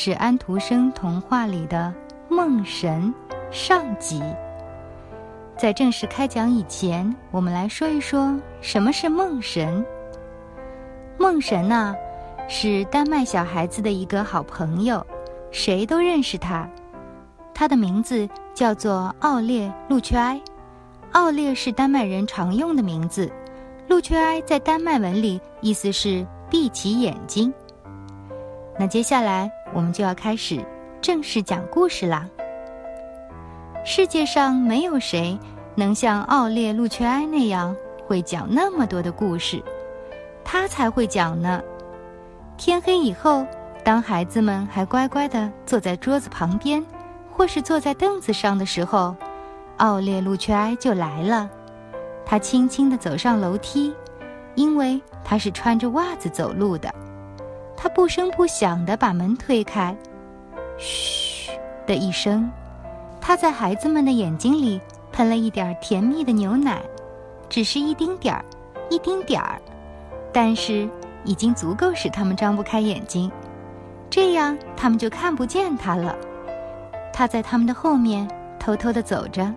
是安徒生童话里的《梦神》上集。在正式开讲以前，我们来说一说什么是梦神。梦神呢，是丹麦小孩子的一个好朋友，谁都认识他。他的名字叫做奥列·路却埃。奥列是丹麦人常用的名字，路却埃在丹麦文里意思是。闭起眼睛。那接下来我们就要开始正式讲故事啦。世界上没有谁能像奥列·路却埃那样会讲那么多的故事，他才会讲呢。天黑以后，当孩子们还乖乖地坐在桌子旁边，或是坐在凳子上的时候，奥列·路却埃就来了。他轻轻地走上楼梯。因为他是穿着袜子走路的，他不声不响地把门推开，嘘的一声，他在孩子们的眼睛里喷了一点甜蜜的牛奶，只是一丁点儿，一丁点儿，但是已经足够使他们张不开眼睛，这样他们就看不见他了。他在他们的后面偷偷地走着，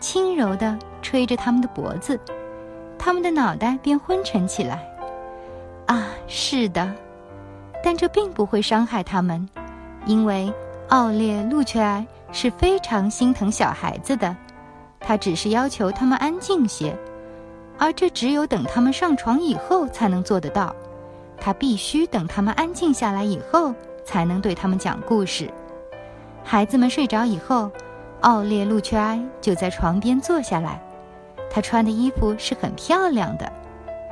轻柔地吹着他们的脖子。他们的脑袋便昏沉起来。啊，是的，但这并不会伤害他们，因为奥列·路却埃是非常心疼小孩子的。他只是要求他们安静些，而这只有等他们上床以后才能做得到。他必须等他们安静下来以后，才能对他们讲故事。孩子们睡着以后，奥列·路却埃就在床边坐下来。他穿的衣服是很漂亮的，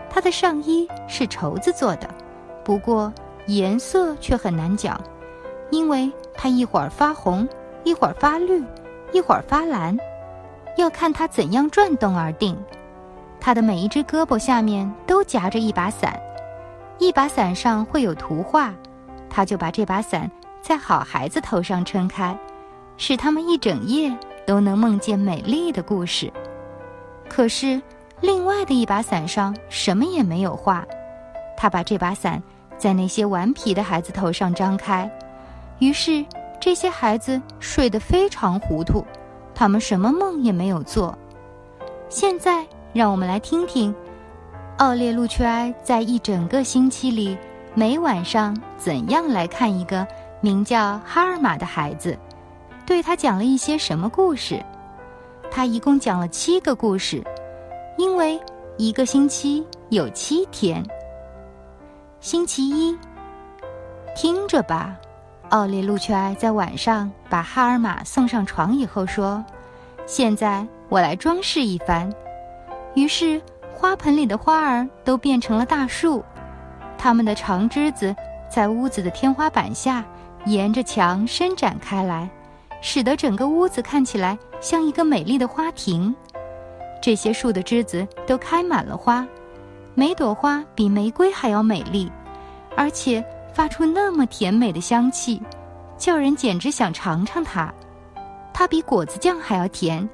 他的上衣是绸子做的，不过颜色却很难讲，因为它一会儿发红，一会儿发绿，一会儿发蓝，要看它怎样转动而定。它的每一只胳膊下面都夹着一把伞，一把伞上会有图画，他就把这把伞在好孩子头上撑开，使他们一整夜都能梦见美丽的故事。可是，另外的一把伞上什么也没有画。他把这把伞在那些顽皮的孩子头上张开，于是这些孩子睡得非常糊涂，他们什么梦也没有做。现在，让我们来听听奥列路却埃在一整个星期里每晚上怎样来看一个名叫哈尔玛的孩子，对他讲了一些什么故事。他一共讲了七个故事，因为一个星期有七天。星期一，听着吧，奥列路却埃在晚上把哈尔玛送上床以后说：“现在我来装饰一番。”于是花盆里的花儿都变成了大树，它们的长枝子在屋子的天花板下沿着墙伸展开来。使得整个屋子看起来像一个美丽的花亭，这些树的枝子都开满了花，每朵花比玫瑰还要美丽，而且发出那么甜美的香气，叫人简直想尝尝它。它比果子酱还要甜，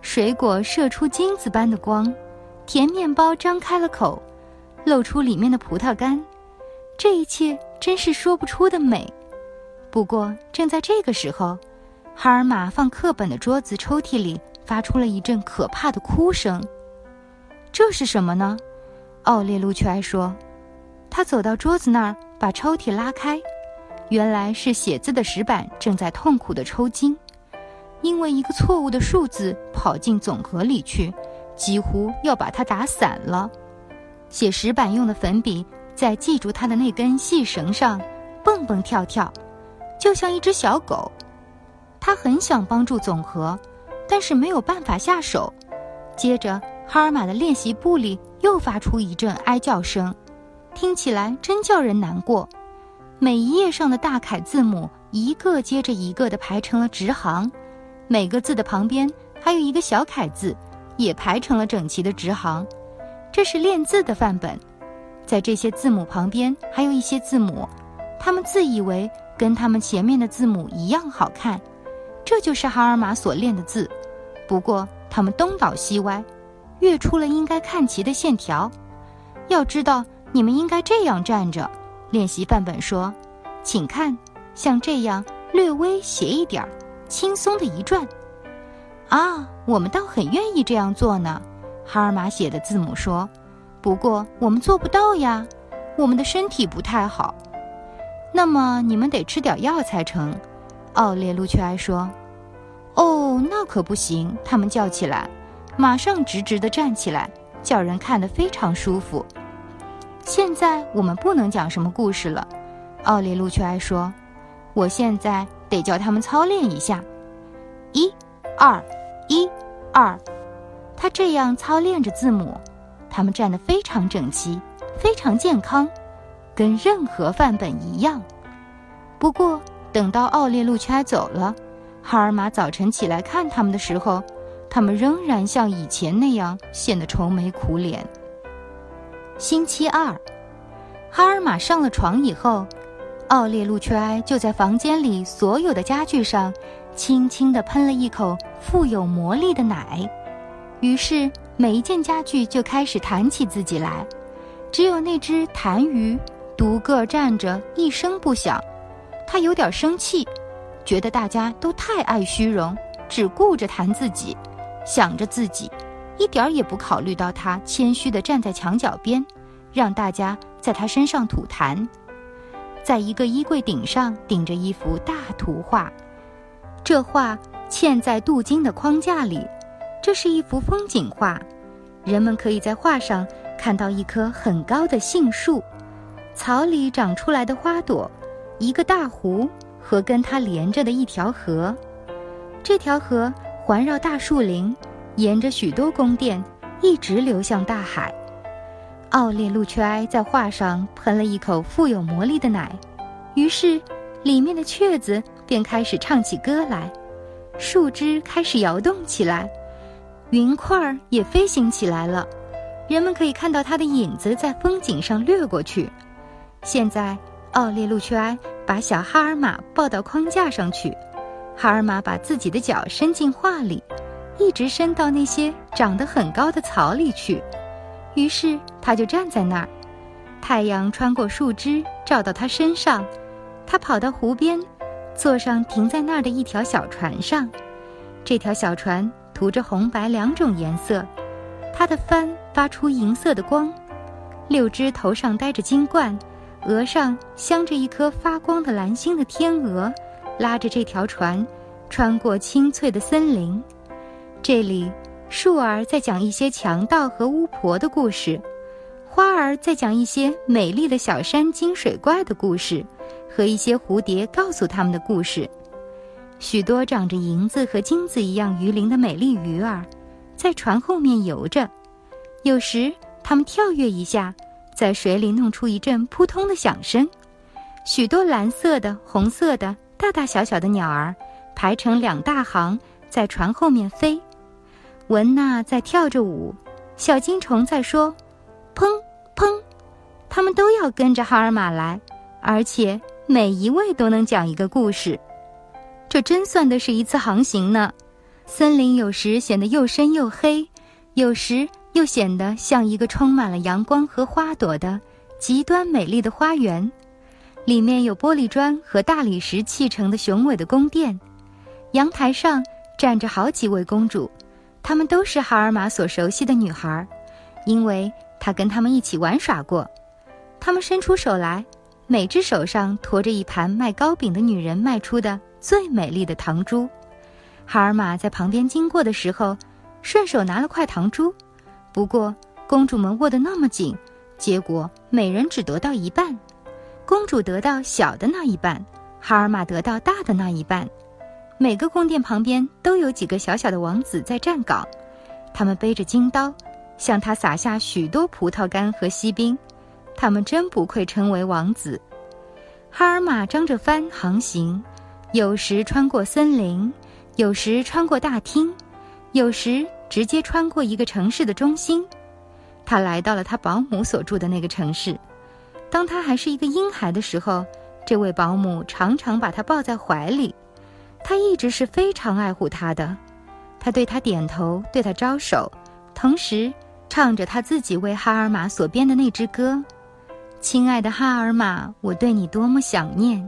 水果射出金子般的光，甜面包张开了口，露出里面的葡萄干，这一切真是说不出的美。不过正在这个时候。哈尔玛放课本的桌子抽屉里发出了一阵可怕的哭声。这是什么呢？奥列路却埃说。他走到桌子那儿，把抽屉拉开，原来是写字的石板正在痛苦地抽筋，因为一个错误的数字跑进总和里去，几乎要把它打散了。写石板用的粉笔在系住它的那根细绳上蹦蹦跳跳，就像一只小狗。他很想帮助总和，但是没有办法下手。接着，哈尔玛的练习簿里又发出一阵哀叫声，听起来真叫人难过。每一页上的大楷字母一个接着一个的排成了直行，每个字的旁边还有一个小楷字，也排成了整齐的直行。这是练字的范本，在这些字母旁边还有一些字母，他们自以为跟他们前面的字母一样好看，这就是哈尔玛所练的字。不过他们东倒西歪，越出了应该看齐的线条。要知道，你们应该这样站着。练习范本说：“请看，像这样略微斜一点儿，轻松的一转。”啊，我们倒很愿意这样做呢。哈尔玛写的字母说：“不过我们做不到呀，我们的身体不太好。那么你们得吃点药才成。”奥列路却埃说：“哦，那可不行！”他们叫起来，马上直直地站起来，叫人看得非常舒服。现在我们不能讲什么故事了，奥列路却埃说：“我现在得叫他们操练一下，一、二、一、二。”他这样操练着字母，他们站得非常整齐，非常健康，跟任何范本一样。不过，等到奥列路恰走了，哈尔玛早晨起来看他们的时候，他们仍然像以前那样显得愁眉苦脸。星期二，哈尔玛上了床以后，奥列路却埃就在房间里所有的家具上，轻轻地喷了一口富有魔力的奶。于是，每一件家具就开始弹起自己来，只有那只痰盂独个站着一声不响。他有点生气，觉得大家都太爱虚荣，只顾着弹自己，想着自己，一点儿也不考虑到他谦虚地站在墙角边，让大家在他身上吐痰。在一个衣柜顶上顶着一幅大图画，这画嵌在镀金的框架里。这是一幅风景画，人们可以在画上看到一棵很高的杏树，草里长出来的花朵，一个大湖和跟它连着的一条河。这条河环绕大树林，沿着许多宫殿，一直流向大海。奥列路却埃在画上喷了一口富有魔力的奶，于是里面的雀子便开始唱起歌来，树枝开始摇动起来。云块儿也飞行起来了，人们可以看到它的影子在风景上掠过去。现在，奥列路却埃把小哈尔玛抱到框架上去，哈尔玛把自己的脚伸进画里，一直伸到那些长得很高的草里去。于是，他就站在那儿，太阳穿过树枝照到他身上，他跑到湖边，坐上停在那儿的一条小船上，这条小船。涂着红白两种颜色，它的帆发出银色的光。六只头上戴着金冠、额上镶着一颗发光的蓝星的天鹅，拉着这条船，穿过青翠的森林。这里，树儿在讲一些强盗和巫婆的故事，花儿在讲一些美丽的小山精水怪的故事，和一些蝴蝶告诉他们的故事。许多长着银子和金子一样鱼鳞的美丽鱼儿，在船后面游着。有时，它们跳跃一下，在水里弄出一阵扑通的响声。许多蓝色的、红色的、大大小小的鸟儿，排成两大行，在船后面飞。文娜在跳着舞，小金虫在说：“砰砰！”它们都要跟着哈尔玛来，而且每一位都能讲一个故事。这真算得是一次航行呢。森林有时显得又深又黑，有时又显得像一个充满了阳光和花朵的极端美丽的花园。里面有玻璃砖和大理石砌成的雄伟的宫殿。阳台上站着好几位公主，她们都是哈尔玛所熟悉的女孩，因为她跟她们一起玩耍过。她们伸出手来，每只手上驮着一盘卖糕饼的女人卖出的。最美丽的糖珠，哈尔玛在旁边经过的时候，顺手拿了块糖珠。不过公主们握得那么紧，结果每人只得到一半。公主得到小的那一半，哈尔玛得到大的那一半。每个宫殿旁边都有几个小小的王子在站岗，他们背着金刀，向他撒下许多葡萄干和锡兵。他们真不愧称为王子。哈尔玛张着帆航行。有时穿过森林，有时穿过大厅，有时直接穿过一个城市的中心。他来到了他保姆所住的那个城市。当他还是一个婴孩的时候，这位保姆常常把他抱在怀里。他一直是非常爱护他的。他对他点头，对他招手，同时唱着他自己为哈尔玛所编的那支歌：“亲爱的哈尔玛，我对你多么想念。”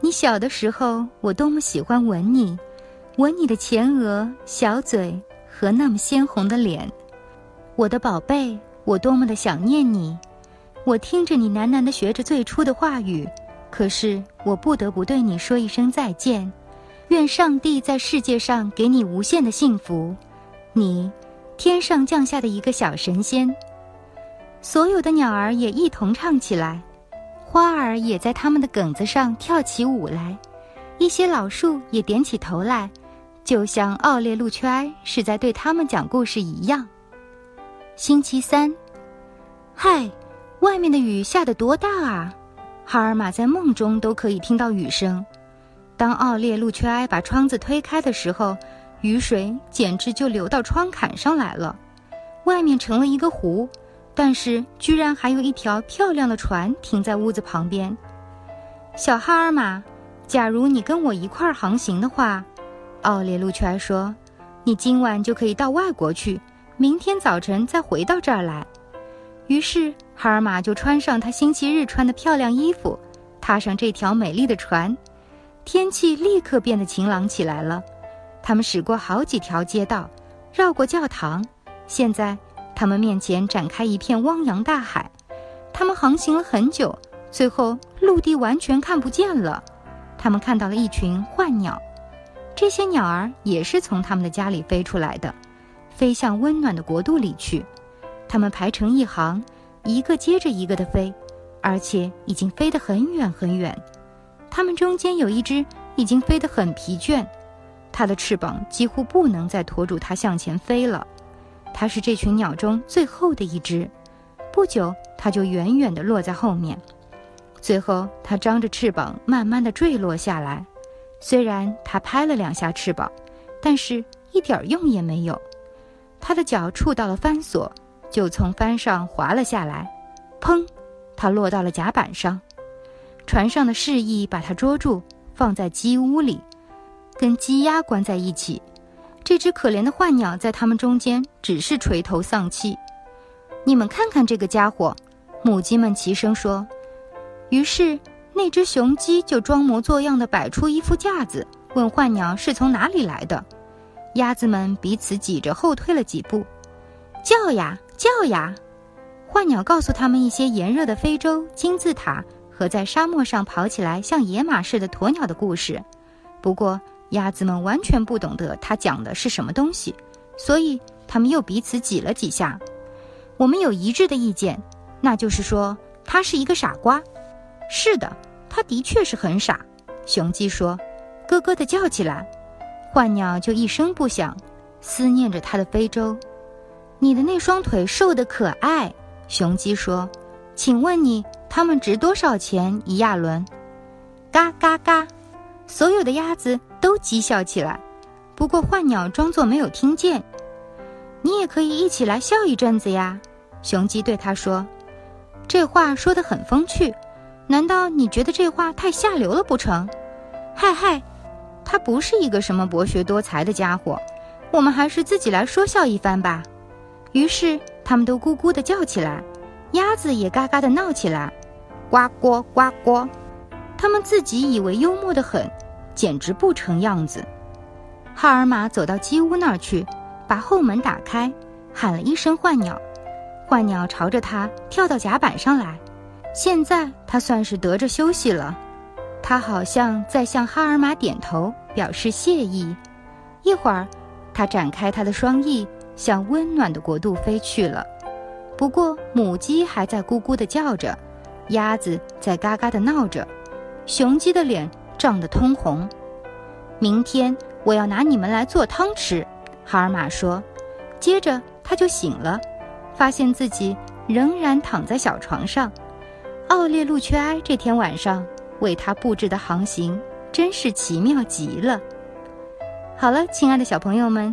你小的时候，我多么喜欢吻你，吻你的前额、小嘴和那么鲜红的脸，我的宝贝，我多么的想念你。我听着你喃喃的学着最初的话语，可是我不得不对你说一声再见。愿上帝在世界上给你无限的幸福，你，天上降下的一个小神仙。所有的鸟儿也一同唱起来。花儿也在它们的梗子上跳起舞来，一些老树也点起头来，就像奥列路缺埃是在对他们讲故事一样。星期三，嗨，外面的雨下得多大啊！哈尔玛在梦中都可以听到雨声。当奥列路缺埃把窗子推开的时候，雨水简直就流到窗槛上来了，外面成了一个湖。但是，居然还有一条漂亮的船停在屋子旁边。小哈尔玛，假如你跟我一块儿航行的话，奥列路却说，你今晚就可以到外国去，明天早晨再回到这儿来。于是，哈尔玛就穿上他星期日穿的漂亮衣服，踏上这条美丽的船。天气立刻变得晴朗起来了。他们驶过好几条街道，绕过教堂。现在。他们面前展开一片汪洋大海，他们航行了很久，最后陆地完全看不见了。他们看到了一群幻鸟，这些鸟儿也是从他们的家里飞出来的，飞向温暖的国度里去。它们排成一行，一个接着一个的飞，而且已经飞得很远很远。它们中间有一只已经飞得很疲倦，它的翅膀几乎不能再拖住它向前飞了。它是这群鸟中最后的一只，不久它就远远地落在后面，最后它张着翅膀慢慢地坠落下来。虽然它拍了两下翅膀，但是一点用也没有。它的脚触到了帆索，就从帆上滑了下来，砰！它落到了甲板上。船上的示意把它捉住，放在鸡屋里，跟鸡鸭关在一起。这只可怜的坏鸟在他们中间只是垂头丧气。你们看看这个家伙，母鸡们齐声说。于是那只雄鸡就装模作样的摆出一副架子，问坏鸟是从哪里来的。鸭子们彼此挤着后退了几步，叫呀叫呀。幻鸟告诉他们一些炎热的非洲金字塔和在沙漠上跑起来像野马似的鸵鸟的故事。不过。鸭子们完全不懂得他讲的是什么东西，所以他们又彼此挤了几下。我们有一致的意见，那就是说他是一个傻瓜。是的，他的确是很傻。雄鸡说，咯咯地叫起来。幻鸟就一声不响，思念着他的非洲。你的那双腿瘦得可爱。雄鸡说，请问你，它们值多少钱一亚伦？嘎嘎嘎。所有的鸭子都讥笑起来，不过坏鸟装作没有听见。你也可以一起来笑一阵子呀，雄鸡对他说。这话说得很风趣，难道你觉得这话太下流了不成？嗨嗨，他不是一个什么博学多才的家伙，我们还是自己来说笑一番吧。于是他们都咕咕地叫起来，鸭子也嘎嘎地闹起来，呱呱呱呱。他们自己以为幽默得很。简直不成样子。哈尔玛走到鸡屋那儿去，把后门打开，喊了一声“坏鸟”，坏鸟朝着他跳到甲板上来。现在他算是得着休息了，他好像在向哈尔玛点头表示谢意。一会儿，他展开他的双翼，向温暖的国度飞去了。不过，母鸡还在咕咕地叫着，鸭子在嘎嘎地闹着，雄鸡的脸。涨得通红。明天我要拿你们来做汤吃，哈尔玛说。接着他就醒了，发现自己仍然躺在小床上。奥列路缺埃这天晚上为他布置的航行真是奇妙极了。好了，亲爱的小朋友们，